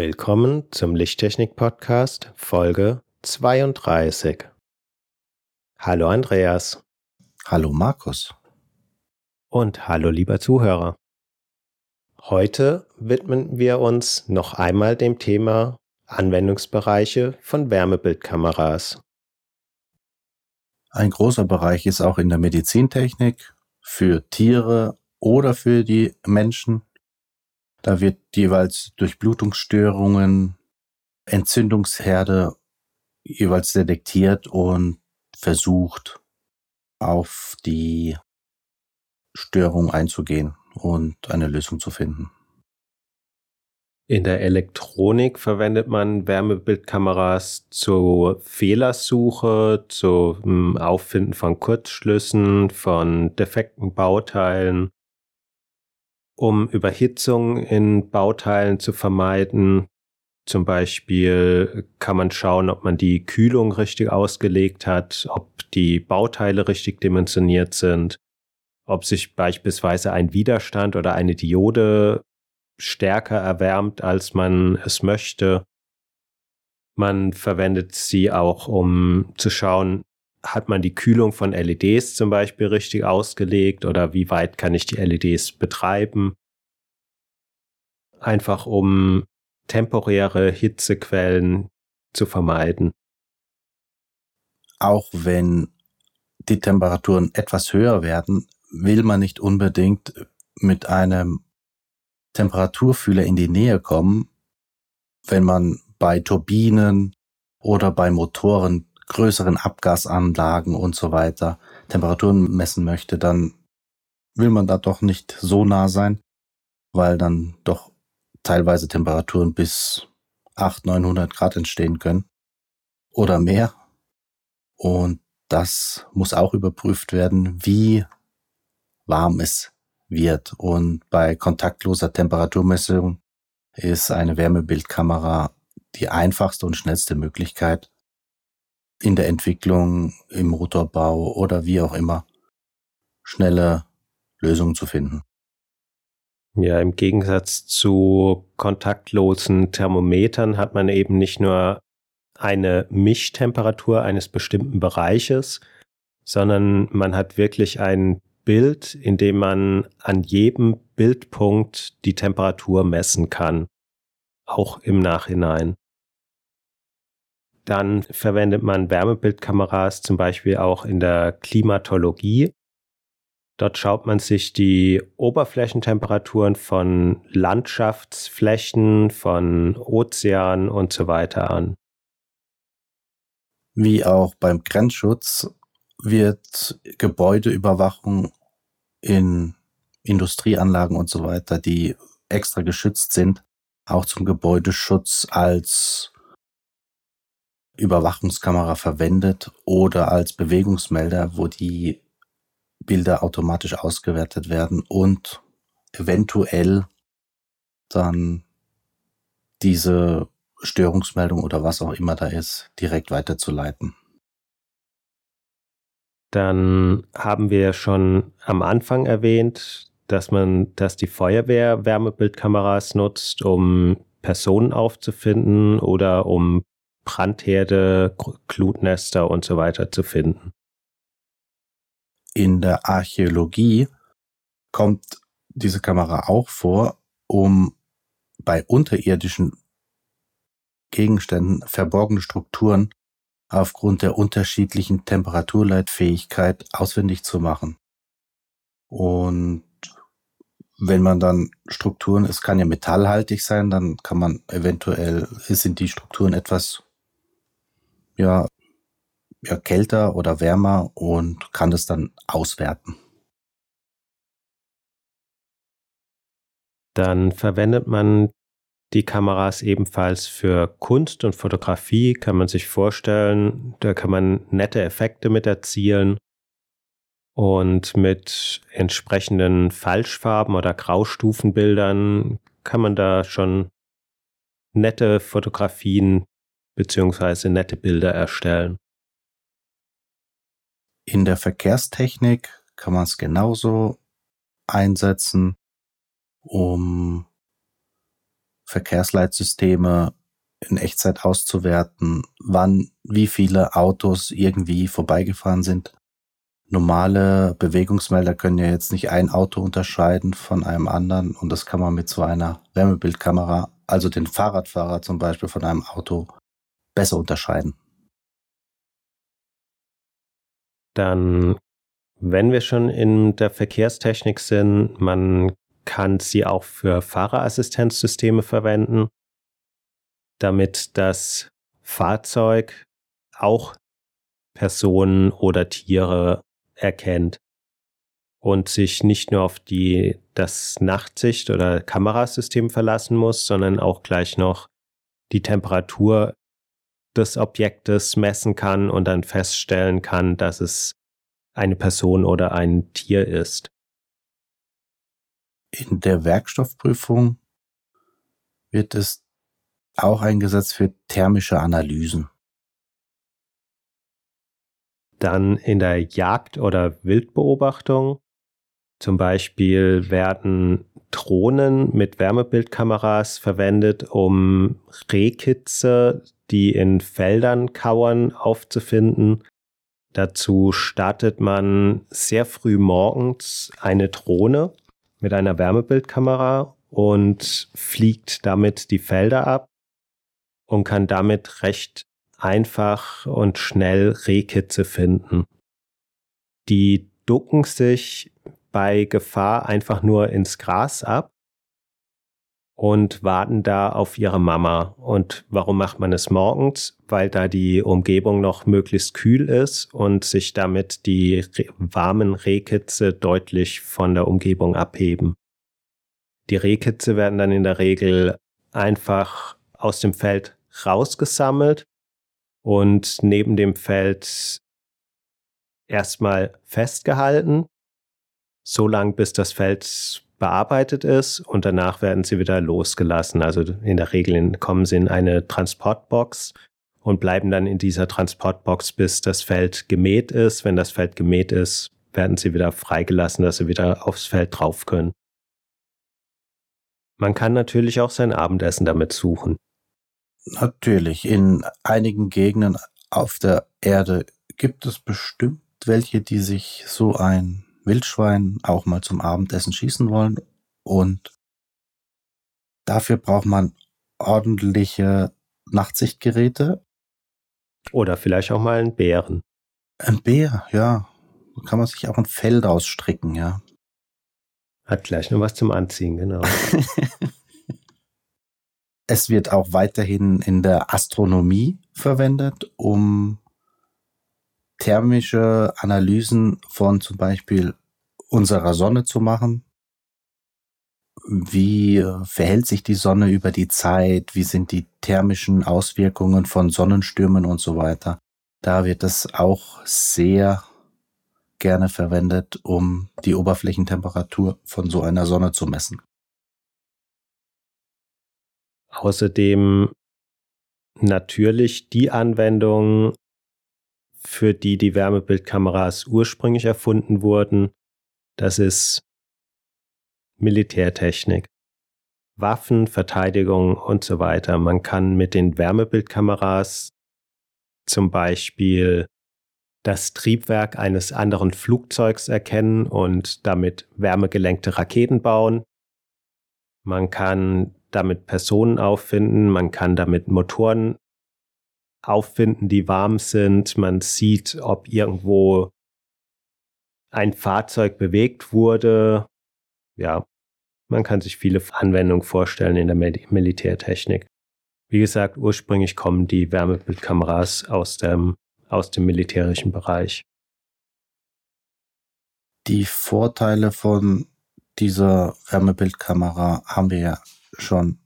Willkommen zum Lichttechnik-Podcast Folge 32. Hallo Andreas. Hallo Markus. Und hallo lieber Zuhörer. Heute widmen wir uns noch einmal dem Thema Anwendungsbereiche von Wärmebildkameras. Ein großer Bereich ist auch in der Medizintechnik für Tiere oder für die Menschen da wird jeweils Durchblutungsstörungen, Entzündungsherde jeweils detektiert und versucht, auf die Störung einzugehen und eine Lösung zu finden. In der Elektronik verwendet man Wärmebildkameras zur Fehlersuche, zum Auffinden von Kurzschlüssen, von defekten Bauteilen um Überhitzung in Bauteilen zu vermeiden. Zum Beispiel kann man schauen, ob man die Kühlung richtig ausgelegt hat, ob die Bauteile richtig dimensioniert sind, ob sich beispielsweise ein Widerstand oder eine Diode stärker erwärmt, als man es möchte. Man verwendet sie auch, um zu schauen, hat man die Kühlung von LEDs zum Beispiel richtig ausgelegt oder wie weit kann ich die LEDs betreiben? Einfach um temporäre Hitzequellen zu vermeiden. Auch wenn die Temperaturen etwas höher werden, will man nicht unbedingt mit einem Temperaturfühler in die Nähe kommen, wenn man bei Turbinen oder bei Motoren größeren Abgasanlagen und so weiter Temperaturen messen möchte, dann will man da doch nicht so nah sein, weil dann doch teilweise Temperaturen bis 800, 900 Grad entstehen können oder mehr. Und das muss auch überprüft werden, wie warm es wird. Und bei kontaktloser Temperaturmessung ist eine Wärmebildkamera die einfachste und schnellste Möglichkeit, in der Entwicklung, im Motorbau oder wie auch immer schnelle Lösungen zu finden. Ja, im Gegensatz zu kontaktlosen Thermometern hat man eben nicht nur eine Mischtemperatur eines bestimmten Bereiches, sondern man hat wirklich ein Bild, in dem man an jedem Bildpunkt die Temperatur messen kann, auch im Nachhinein. Dann verwendet man Wärmebildkameras zum Beispiel auch in der Klimatologie. Dort schaut man sich die Oberflächentemperaturen von Landschaftsflächen, von Ozeanen und so weiter an. Wie auch beim Grenzschutz wird Gebäudeüberwachung in Industrieanlagen und so weiter, die extra geschützt sind, auch zum Gebäudeschutz als Überwachungskamera verwendet oder als Bewegungsmelder, wo die Bilder automatisch ausgewertet werden und eventuell dann diese Störungsmeldung oder was auch immer da ist, direkt weiterzuleiten. Dann haben wir schon am Anfang erwähnt, dass man, dass die Feuerwehr Wärmebildkameras nutzt, um Personen aufzufinden oder um Brandherde, Glutnester und so weiter zu finden. In der Archäologie kommt diese Kamera auch vor, um bei unterirdischen Gegenständen verborgene Strukturen aufgrund der unterschiedlichen Temperaturleitfähigkeit auswendig zu machen. Und wenn man dann Strukturen, es kann ja metallhaltig sein, dann kann man eventuell, sind die Strukturen etwas ja, ja kälter oder wärmer und kann das dann auswerten. Dann verwendet man die Kameras ebenfalls für Kunst und Fotografie, kann man sich vorstellen. Da kann man nette Effekte mit erzielen und mit entsprechenden Falschfarben oder Graustufenbildern kann man da schon nette Fotografien beziehungsweise nette Bilder erstellen. In der Verkehrstechnik kann man es genauso einsetzen, um Verkehrsleitsysteme in Echtzeit auszuwerten, wann wie viele Autos irgendwie vorbeigefahren sind. Normale Bewegungsmelder können ja jetzt nicht ein Auto unterscheiden von einem anderen und das kann man mit so einer Wärmebildkamera, also den Fahrradfahrer zum Beispiel von einem Auto, besser unterscheiden. Dann, wenn wir schon in der Verkehrstechnik sind, man kann sie auch für Fahrerassistenzsysteme verwenden, damit das Fahrzeug auch Personen oder Tiere erkennt und sich nicht nur auf die, das Nachtsicht- oder Kamerasystem verlassen muss, sondern auch gleich noch die Temperatur des Objektes messen kann und dann feststellen kann, dass es eine Person oder ein Tier ist. In der Werkstoffprüfung wird es auch eingesetzt für thermische Analysen. Dann in der Jagd- oder Wildbeobachtung zum Beispiel werden Drohnen mit Wärmebildkameras verwendet, um Rehkitze, die in Feldern kauern, aufzufinden. Dazu startet man sehr früh morgens eine Drohne mit einer Wärmebildkamera und fliegt damit die Felder ab und kann damit recht einfach und schnell Rehkitze finden. Die ducken sich bei Gefahr einfach nur ins Gras ab und warten da auf ihre Mama. Und warum macht man es morgens? Weil da die Umgebung noch möglichst kühl ist und sich damit die warmen Rehkitze deutlich von der Umgebung abheben. Die Rehkitze werden dann in der Regel einfach aus dem Feld rausgesammelt und neben dem Feld erstmal festgehalten, so lang bis das Feld bearbeitet ist und danach werden sie wieder losgelassen. Also in der Regel kommen sie in eine Transportbox und bleiben dann in dieser Transportbox, bis das Feld gemäht ist. Wenn das Feld gemäht ist, werden sie wieder freigelassen, dass sie wieder aufs Feld drauf können. Man kann natürlich auch sein Abendessen damit suchen. Natürlich, in einigen Gegenden auf der Erde gibt es bestimmt welche, die sich so ein Wildschwein auch mal zum Abendessen schießen wollen. Und dafür braucht man ordentliche Nachtsichtgeräte. Oder vielleicht auch mal einen Bären. Ein Bär, ja. Da kann man sich auch ein Fell draus stricken, ja. Hat gleich noch was zum Anziehen, genau. es wird auch weiterhin in der Astronomie verwendet, um thermische Analysen von zum Beispiel unserer Sonne zu machen. Wie äh, verhält sich die Sonne über die Zeit? Wie sind die thermischen Auswirkungen von Sonnenstürmen und so weiter? Da wird es auch sehr gerne verwendet, um die Oberflächentemperatur von so einer Sonne zu messen. Außerdem natürlich die Anwendung, für die die Wärmebildkameras ursprünglich erfunden wurden, das ist Militärtechnik. Waffen, Verteidigung und so weiter. Man kann mit den Wärmebildkameras zum Beispiel das Triebwerk eines anderen Flugzeugs erkennen und damit wärmegelenkte Raketen bauen. Man kann damit Personen auffinden, man kann damit Motoren auffinden, die warm sind. Man sieht, ob irgendwo ein Fahrzeug bewegt wurde. Ja, man kann sich viele Anwendungen vorstellen in der Militärtechnik. Wie gesagt, ursprünglich kommen die Wärmebildkameras aus dem, aus dem militärischen Bereich. Die Vorteile von dieser Wärmebildkamera haben wir ja schon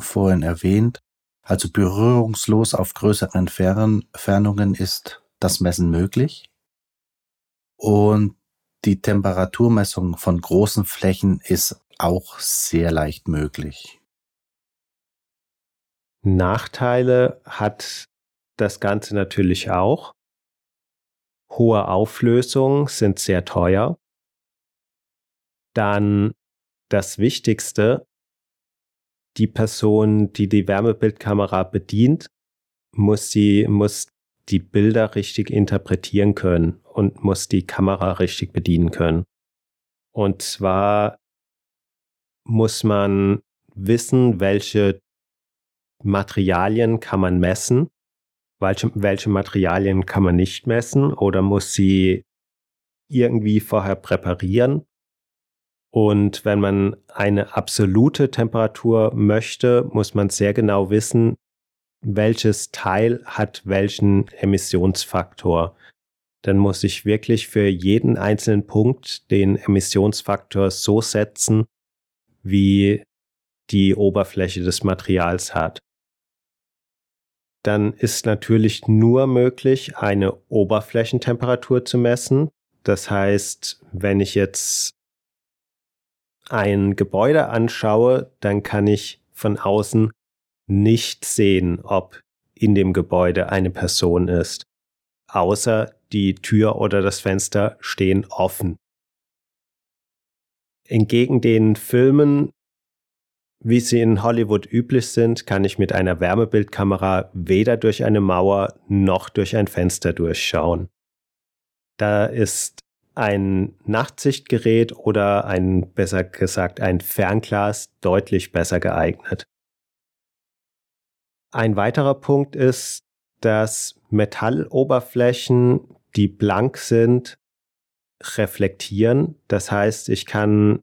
vorhin erwähnt. Also berührungslos auf größeren Entfernungen ist das Messen möglich. Und die Temperaturmessung von großen Flächen ist auch sehr leicht möglich. Nachteile hat das Ganze natürlich auch. Hohe Auflösungen sind sehr teuer. Dann das Wichtigste, die Person, die die Wärmebildkamera bedient, muss sie, muss die Bilder richtig interpretieren können und muss die Kamera richtig bedienen können. Und zwar muss man wissen, welche Materialien kann man messen, welche, welche Materialien kann man nicht messen oder muss sie irgendwie vorher präparieren. Und wenn man eine absolute Temperatur möchte, muss man sehr genau wissen, welches Teil hat welchen Emissionsfaktor. Dann muss ich wirklich für jeden einzelnen Punkt den Emissionsfaktor so setzen, wie die Oberfläche des Materials hat. Dann ist natürlich nur möglich, eine Oberflächentemperatur zu messen. Das heißt, wenn ich jetzt ein Gebäude anschaue, dann kann ich von außen nicht sehen, ob in dem Gebäude eine Person ist, außer die Tür oder das Fenster stehen offen. Entgegen den Filmen, wie sie in Hollywood üblich sind, kann ich mit einer Wärmebildkamera weder durch eine Mauer noch durch ein Fenster durchschauen. Da ist ein Nachtsichtgerät oder ein, besser gesagt, ein Fernglas deutlich besser geeignet. Ein weiterer Punkt ist, dass Metalloberflächen, die blank sind, reflektieren. Das heißt, ich kann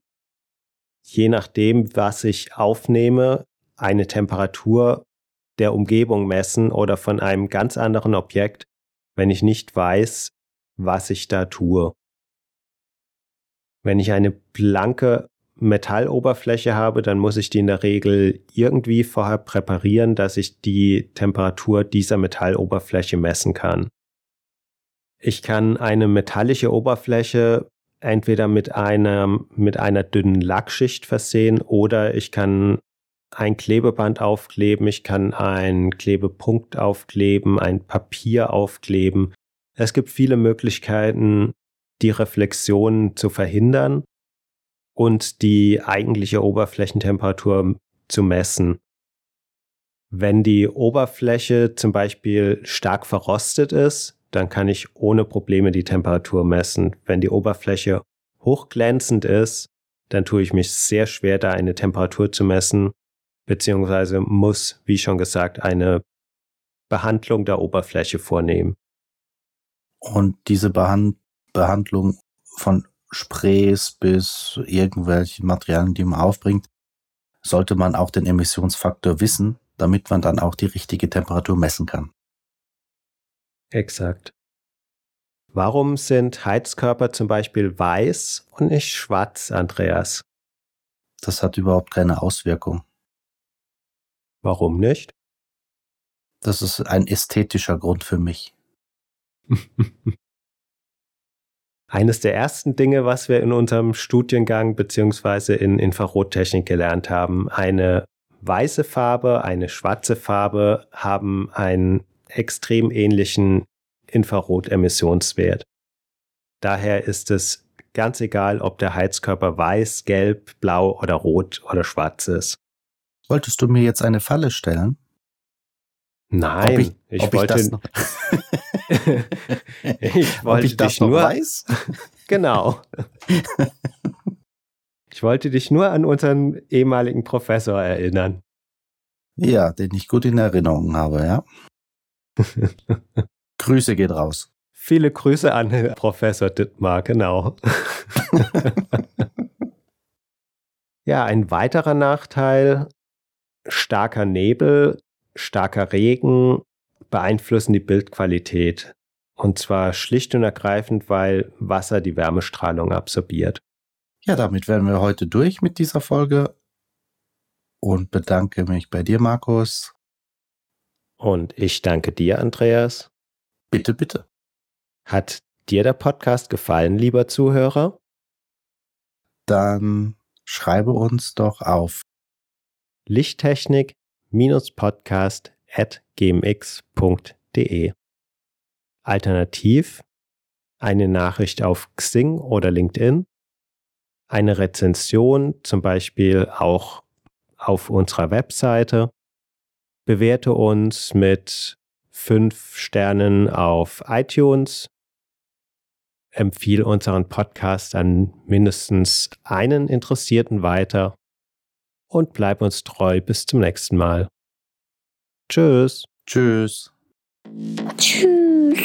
je nachdem, was ich aufnehme, eine Temperatur der Umgebung messen oder von einem ganz anderen Objekt, wenn ich nicht weiß, was ich da tue. Wenn ich eine blanke Metalloberfläche habe, dann muss ich die in der Regel irgendwie vorher präparieren, dass ich die Temperatur dieser Metalloberfläche messen kann. Ich kann eine metallische Oberfläche entweder mit einer, mit einer dünnen Lackschicht versehen oder ich kann ein Klebeband aufkleben, ich kann einen Klebepunkt aufkleben, ein Papier aufkleben. Es gibt viele Möglichkeiten, die Reflexion zu verhindern und die eigentliche Oberflächentemperatur zu messen. Wenn die Oberfläche zum Beispiel stark verrostet ist, dann kann ich ohne Probleme die Temperatur messen. Wenn die Oberfläche hochglänzend ist, dann tue ich mich sehr schwer, da eine Temperatur zu messen, beziehungsweise muss, wie schon gesagt, eine Behandlung der Oberfläche vornehmen. Und diese Behand Behandlung von Sprays bis irgendwelche Materialien, die man aufbringt, sollte man auch den Emissionsfaktor wissen, damit man dann auch die richtige Temperatur messen kann. Exakt. Warum sind Heizkörper zum Beispiel weiß und nicht schwarz, Andreas? Das hat überhaupt keine Auswirkung. Warum nicht? Das ist ein ästhetischer Grund für mich. Eines der ersten Dinge, was wir in unserem Studiengang beziehungsweise in Infrarottechnik gelernt haben, eine weiße Farbe, eine schwarze Farbe haben einen extrem ähnlichen Infrarotemissionswert. Daher ist es ganz egal, ob der Heizkörper weiß, gelb, blau oder rot oder schwarz ist. Wolltest du mir jetzt eine Falle stellen? Nein, ich, ich wollte. Ich, ich wollte ich dich nur. Weiß? Genau. ich wollte dich nur an unseren ehemaligen Professor erinnern. Ja, den ich gut in Erinnerung habe, ja. Grüße geht raus. Viele Grüße an Professor Dittmar, genau. ja, ein weiterer Nachteil, starker Nebel, starker Regen beeinflussen die Bildqualität. Und zwar schlicht und ergreifend, weil Wasser die Wärmestrahlung absorbiert. Ja, damit wären wir heute durch mit dieser Folge und bedanke mich bei dir, Markus. Und ich danke dir, Andreas. Bitte, bitte. Hat dir der Podcast gefallen, lieber Zuhörer? Dann schreibe uns doch auf lichttechnik-podcast.gmx.de. Alternativ eine Nachricht auf Xing oder LinkedIn, eine Rezension zum Beispiel auch auf unserer Webseite, bewerte uns mit fünf Sternen auf iTunes, empfehle unseren Podcast an mindestens einen Interessierten weiter und bleib uns treu bis zum nächsten Mal. Tschüss. Tschüss. Tschüss.